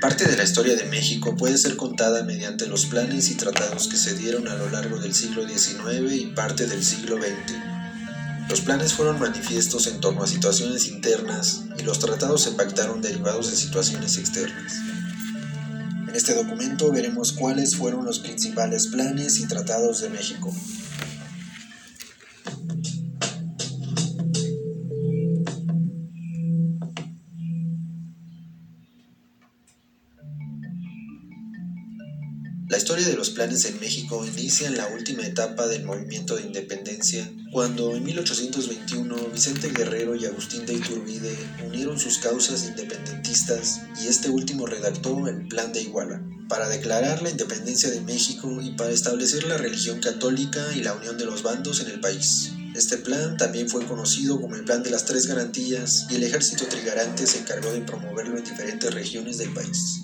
Parte de la historia de México puede ser contada mediante los planes y tratados que se dieron a lo largo del siglo XIX y parte del siglo XX. Los planes fueron manifiestos en torno a situaciones internas y los tratados se pactaron derivados de situaciones externas. En este documento veremos cuáles fueron los principales planes y tratados de México. Planes en México inicia en la última etapa del movimiento de independencia, cuando en 1821 Vicente Guerrero y Agustín de Iturbide unieron sus causas independentistas y este último redactó el Plan de Iguala, para declarar la independencia de México y para establecer la religión católica y la unión de los bandos en el país. Este plan también fue conocido como el Plan de las Tres Garantías y el ejército trigarante se encargó de promoverlo en diferentes regiones del país.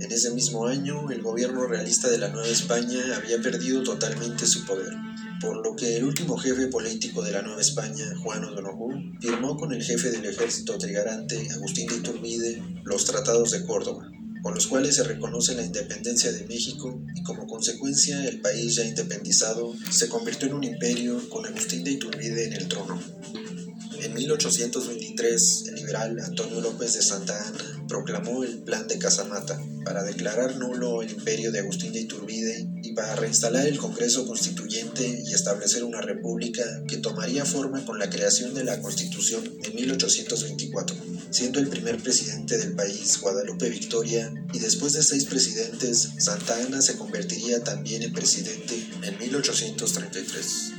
En ese mismo año, el gobierno realista de la Nueva España había perdido totalmente su poder, por lo que el último jefe político de la Nueva España, Juan O'Donoghue, firmó con el jefe del ejército trigarante, Agustín de Iturbide, los tratados de Córdoba, con los cuales se reconoce la independencia de México y como consecuencia el país ya independizado se convirtió en un imperio con Agustín de Iturbide en el trono. En 1823, el liberal Antonio López de Santa Anna proclamó el Plan de Casamata para declarar nulo el imperio de Agustín de Iturbide y para reinstalar el Congreso Constituyente y establecer una república que tomaría forma con la creación de la Constitución en 1824, siendo el primer presidente del país Guadalupe Victoria y después de seis presidentes, Santa Anna se convertiría también en presidente en 1833.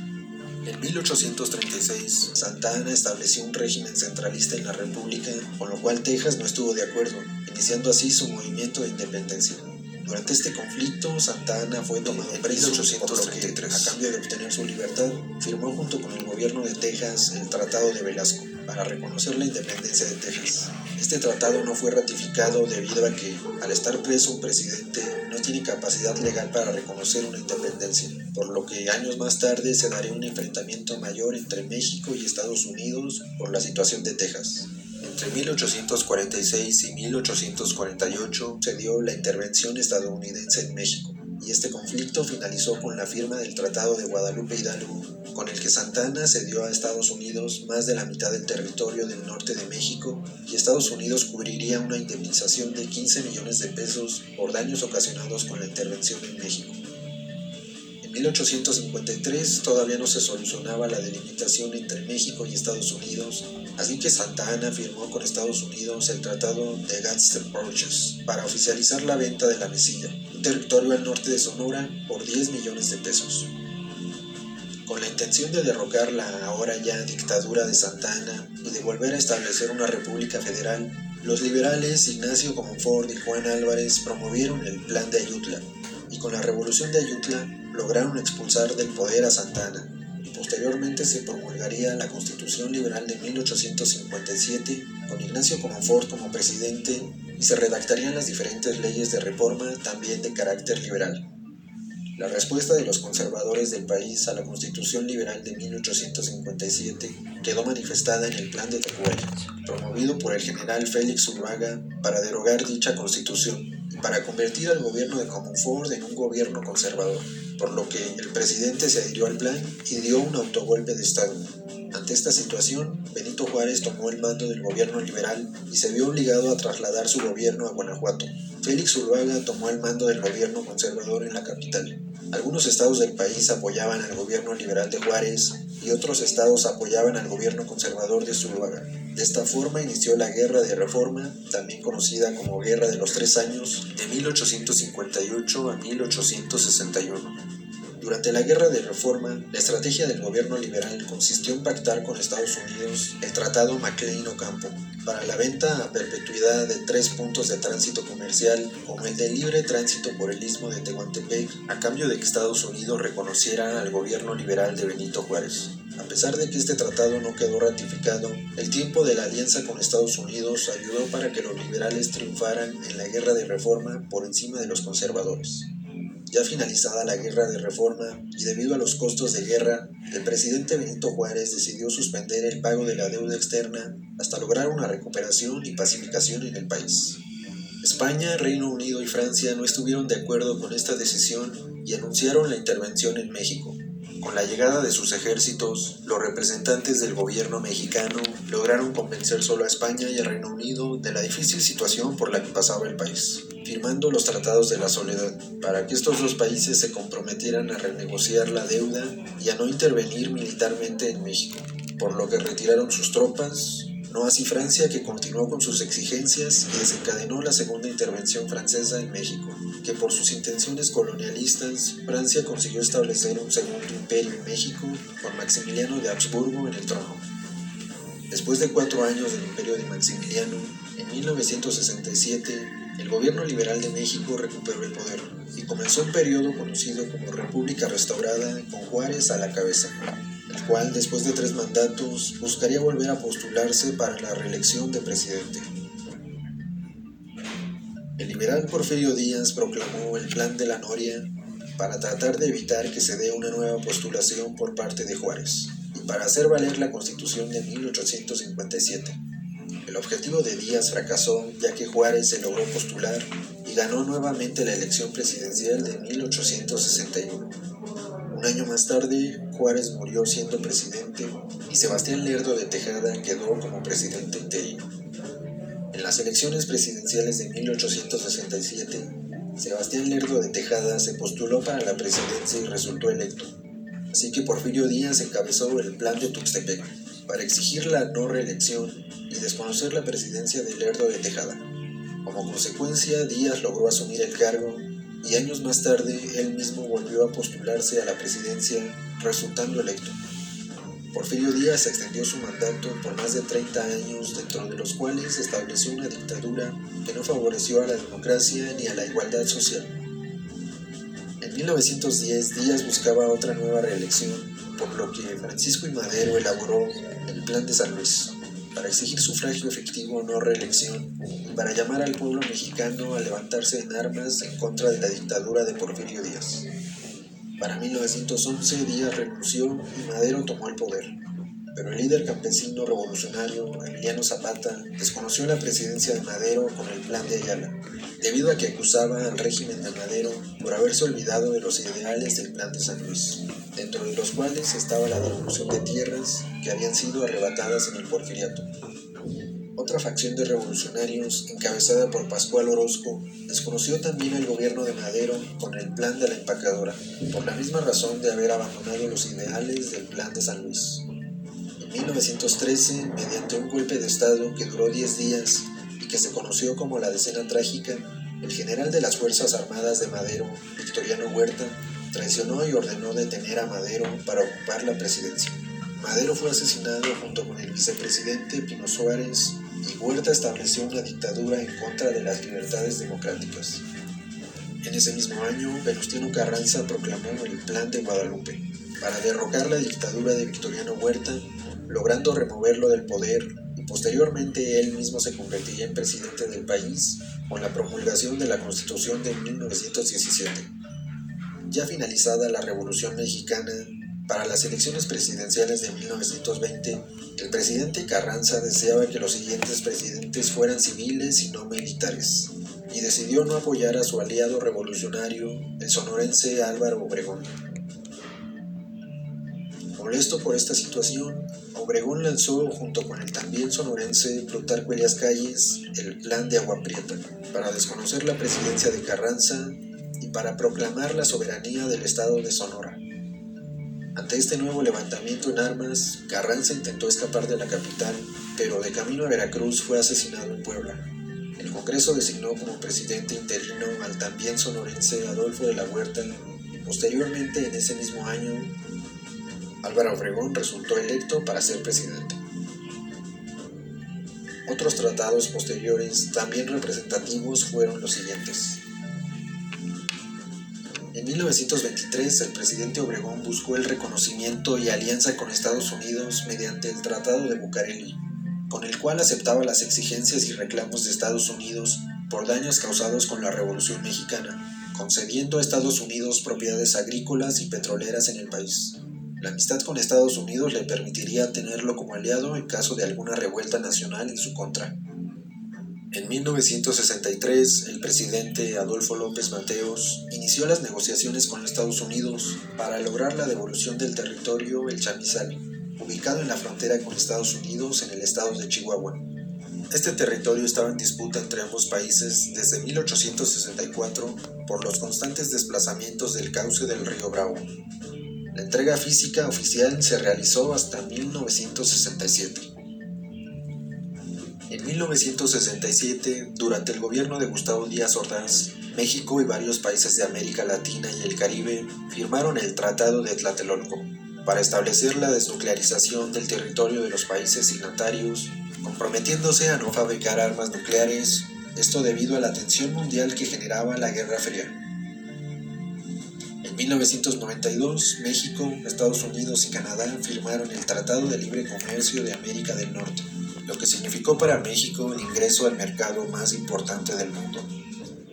En 1836, Santa Ana estableció un régimen centralista en la República, con lo cual Texas no estuvo de acuerdo, iniciando así su movimiento de independencia. Durante este conflicto, Santa Ana fue tomado preso en 1833. A cambio de obtener su libertad, firmó junto con el gobierno de Texas el Tratado de Velasco para reconocer la independencia de Texas. Este tratado no fue ratificado debido a que, al estar preso un presidente, no tiene capacidad legal para reconocer una independencia, por lo que años más tarde se daría un enfrentamiento mayor entre México y Estados Unidos por la situación de Texas. Entre 1846 y 1848 se dio la intervención estadounidense en México, y este conflicto finalizó con la firma del Tratado de Guadalupe Hidalgo, con el que Santana cedió a Estados Unidos más de la mitad del territorio del norte de México y Estados Unidos cubriría una indemnización de 15 millones de pesos por daños ocasionados con la intervención en México. En 1853 todavía no se solucionaba la delimitación entre México y Estados Unidos, así que Santa Ana firmó con Estados Unidos el Tratado de Gadsden Purchase para oficializar la venta de la mesilla, territorio al norte de Sonora, por 10 millones de pesos. Con la intención de derrocar la ahora ya dictadura de Santa Ana y de volver a establecer una república federal, los liberales Ignacio Comonfort y Juan Álvarez promovieron el Plan de Ayutla, y con la revolución de Ayutla lograron expulsar del poder a Santana posteriormente se promulgaría la Constitución Liberal de 1857 con Ignacio Comonfort como presidente se redactarían las diferentes leyes de reforma también de carácter liberal. La respuesta de los conservadores del país a la Constitución Liberal de 1857 quedó manifestada en el Plan de Tacubaya, promovido por el general Félix Zuluaga para derogar dicha constitución y para convertir al gobierno de Comonfort en un gobierno conservador por lo que el presidente se adhirió al plan y dio un autogolpe de Estado. Ante esta situación, Benito Juárez tomó el mando del gobierno liberal y se vio obligado a trasladar su gobierno a Guanajuato. Félix Zuluaga tomó el mando del gobierno conservador en la capital. Algunos estados del país apoyaban al gobierno liberal de Juárez y otros estados apoyaban al gobierno conservador de Zuluaga. De esta forma inició la Guerra de Reforma, también conocida como Guerra de los Tres Años, de 1858 a 1861. Durante la Guerra de Reforma, la estrategia del gobierno liberal consistió en pactar con Estados Unidos el Tratado McLean-Ocampo para la venta a perpetuidad de tres puntos de tránsito comercial, como el de libre tránsito por el istmo de Tehuantepec, a cambio de que Estados Unidos reconociera al gobierno liberal de Benito Juárez. A pesar de que este tratado no quedó ratificado, el tiempo de la alianza con Estados Unidos ayudó para que los liberales triunfaran en la guerra de reforma por encima de los conservadores. Ya finalizada la guerra de reforma y debido a los costos de guerra, el presidente Benito Juárez decidió suspender el pago de la deuda externa hasta lograr una recuperación y pacificación en el país. España, Reino Unido y Francia no estuvieron de acuerdo con esta decisión y anunciaron la intervención en México. Con la llegada de sus ejércitos, los representantes del gobierno mexicano lograron convencer solo a España y al Reino Unido de la difícil situación por la que pasaba el país, firmando los tratados de la soledad, para que estos dos países se comprometieran a renegociar la deuda y a no intervenir militarmente en México, por lo que retiraron sus tropas, no así Francia, que continuó con sus exigencias y desencadenó la segunda intervención francesa en México, que por sus intenciones colonialistas, Francia consiguió establecer un segundo imperio en México con Maximiliano de Habsburgo en el trono. Después de cuatro años del imperio de Maximiliano, en 1967, el gobierno liberal de México recuperó el poder y comenzó un periodo conocido como República Restaurada con Juárez a la cabeza el cual después de tres mandatos buscaría volver a postularse para la reelección de presidente. El liberal Porfirio Díaz proclamó el Plan de la Noria para tratar de evitar que se dé una nueva postulación por parte de Juárez y para hacer valer la Constitución de 1857. El objetivo de Díaz fracasó ya que Juárez se logró postular y ganó nuevamente la elección presidencial de 1861. Un año más tarde, Juárez murió siendo presidente y Sebastián Lerdo de Tejada quedó como presidente interino. En las elecciones presidenciales de 1867, Sebastián Lerdo de Tejada se postuló para la presidencia y resultó electo. Así que Porfirio Díaz encabezó el plan de Tuxtepec para exigir la no reelección y desconocer la presidencia de Lerdo de Tejada. Como consecuencia, Díaz logró asumir el cargo y años más tarde él mismo volvió a postularse a la presidencia, resultando electo. Porfirio Díaz extendió su mandato por más de 30 años, dentro de los cuales estableció una dictadura que no favoreció a la democracia ni a la igualdad social. En 1910 Díaz buscaba otra nueva reelección, por lo que Francisco y Madero elaboró el Plan de San Luis para exigir sufragio efectivo no reelección y para llamar al pueblo mexicano a levantarse en armas en contra de la dictadura de Porfirio Díaz. Para 1911 Díaz renunció y Madero tomó el poder, pero el líder campesino revolucionario Emiliano Zapata desconoció la presidencia de Madero con el plan de Ayala, debido a que acusaba al régimen de Madero por haberse olvidado de los ideales del plan de San Luis dentro de los cuales estaba la devolución de tierras que habían sido arrebatadas en el porfiriato. Otra facción de revolucionarios, encabezada por Pascual Orozco, desconoció también el gobierno de Madero con el plan de la empacadora, por la misma razón de haber abandonado los ideales del plan de San Luis. En 1913, mediante un golpe de Estado que duró 10 días y que se conoció como la Decena Trágica, el general de las Fuerzas Armadas de Madero, Victoriano Huerta, traicionó y ordenó detener a Madero para ocupar la presidencia. Madero fue asesinado junto con el vicepresidente Pino Suárez Huerta estableció una dictadura en contra de las libertades democráticas. En ese mismo año, Venustiano Carranza proclamó el Plan de Guadalupe para derrocar la dictadura de Victoriano Huerta, logrando removerlo del poder y posteriormente él mismo se convertiría en presidente del país con la promulgación de la Constitución de 1917. Ya finalizada la Revolución Mexicana, para las elecciones presidenciales de 1920, el presidente Carranza deseaba que los siguientes presidentes fueran civiles y no militares, y decidió no apoyar a su aliado revolucionario, el sonorense Álvaro Obregón. Molesto por esta situación, Obregón lanzó, junto con el también sonorense Plutarco Elias Calles, el Plan de Agua Prieta, para desconocer la presidencia de Carranza y para proclamar la soberanía del estado de Sonora. Ante este nuevo levantamiento en armas, Carranza intentó escapar de la capital, pero de camino a Veracruz fue asesinado en Puebla. El Congreso designó como presidente interino al también sonorense Adolfo de la Huerta y posteriormente en ese mismo año Álvaro Obregón resultó electo para ser presidente. Otros tratados posteriores también representativos fueron los siguientes. En 1923, el presidente Obregón buscó el reconocimiento y alianza con Estados Unidos mediante el Tratado de Bucareli, con el cual aceptaba las exigencias y reclamos de Estados Unidos por daños causados con la Revolución Mexicana, concediendo a Estados Unidos propiedades agrícolas y petroleras en el país. La amistad con Estados Unidos le permitiría tenerlo como aliado en caso de alguna revuelta nacional en su contra. En En 1963, el presidente Adolfo López Mateos inició las negociaciones con Estados Unidos para lograr la devolución del territorio El Chamizal, ubicado en la frontera con Estados Unidos en el estado de Chihuahua. Este territorio estaba en disputa entre ambos países desde 1864 por los constantes desplazamientos del cauce del río Bravo. La entrega física oficial se realizó hasta 1967. En 1967, durante el gobierno de Gustavo Díaz Ordaz, México y varios países de América Latina y el Caribe firmaron el Tratado de Tlatelolco para establecer la desnuclearización del territorio de los países signatarios, comprometiéndose a no fabricar armas nucleares, esto debido a la tensión mundial que generaba la Guerra Fría. En 1992, México, Estados Unidos y Canadá firmaron el Tratado de Libre Comercio de América del Norte lo que significó para México el ingreso al mercado más importante del mundo.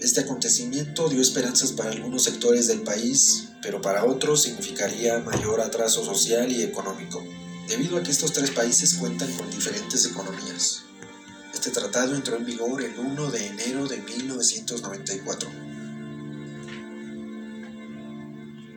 Este acontecimiento dio esperanzas para algunos sectores del país, pero para otros significaría mayor atraso social y económico, debido a que estos tres países cuentan con diferentes economías. Este tratado entró en vigor el 1 de enero de 1994.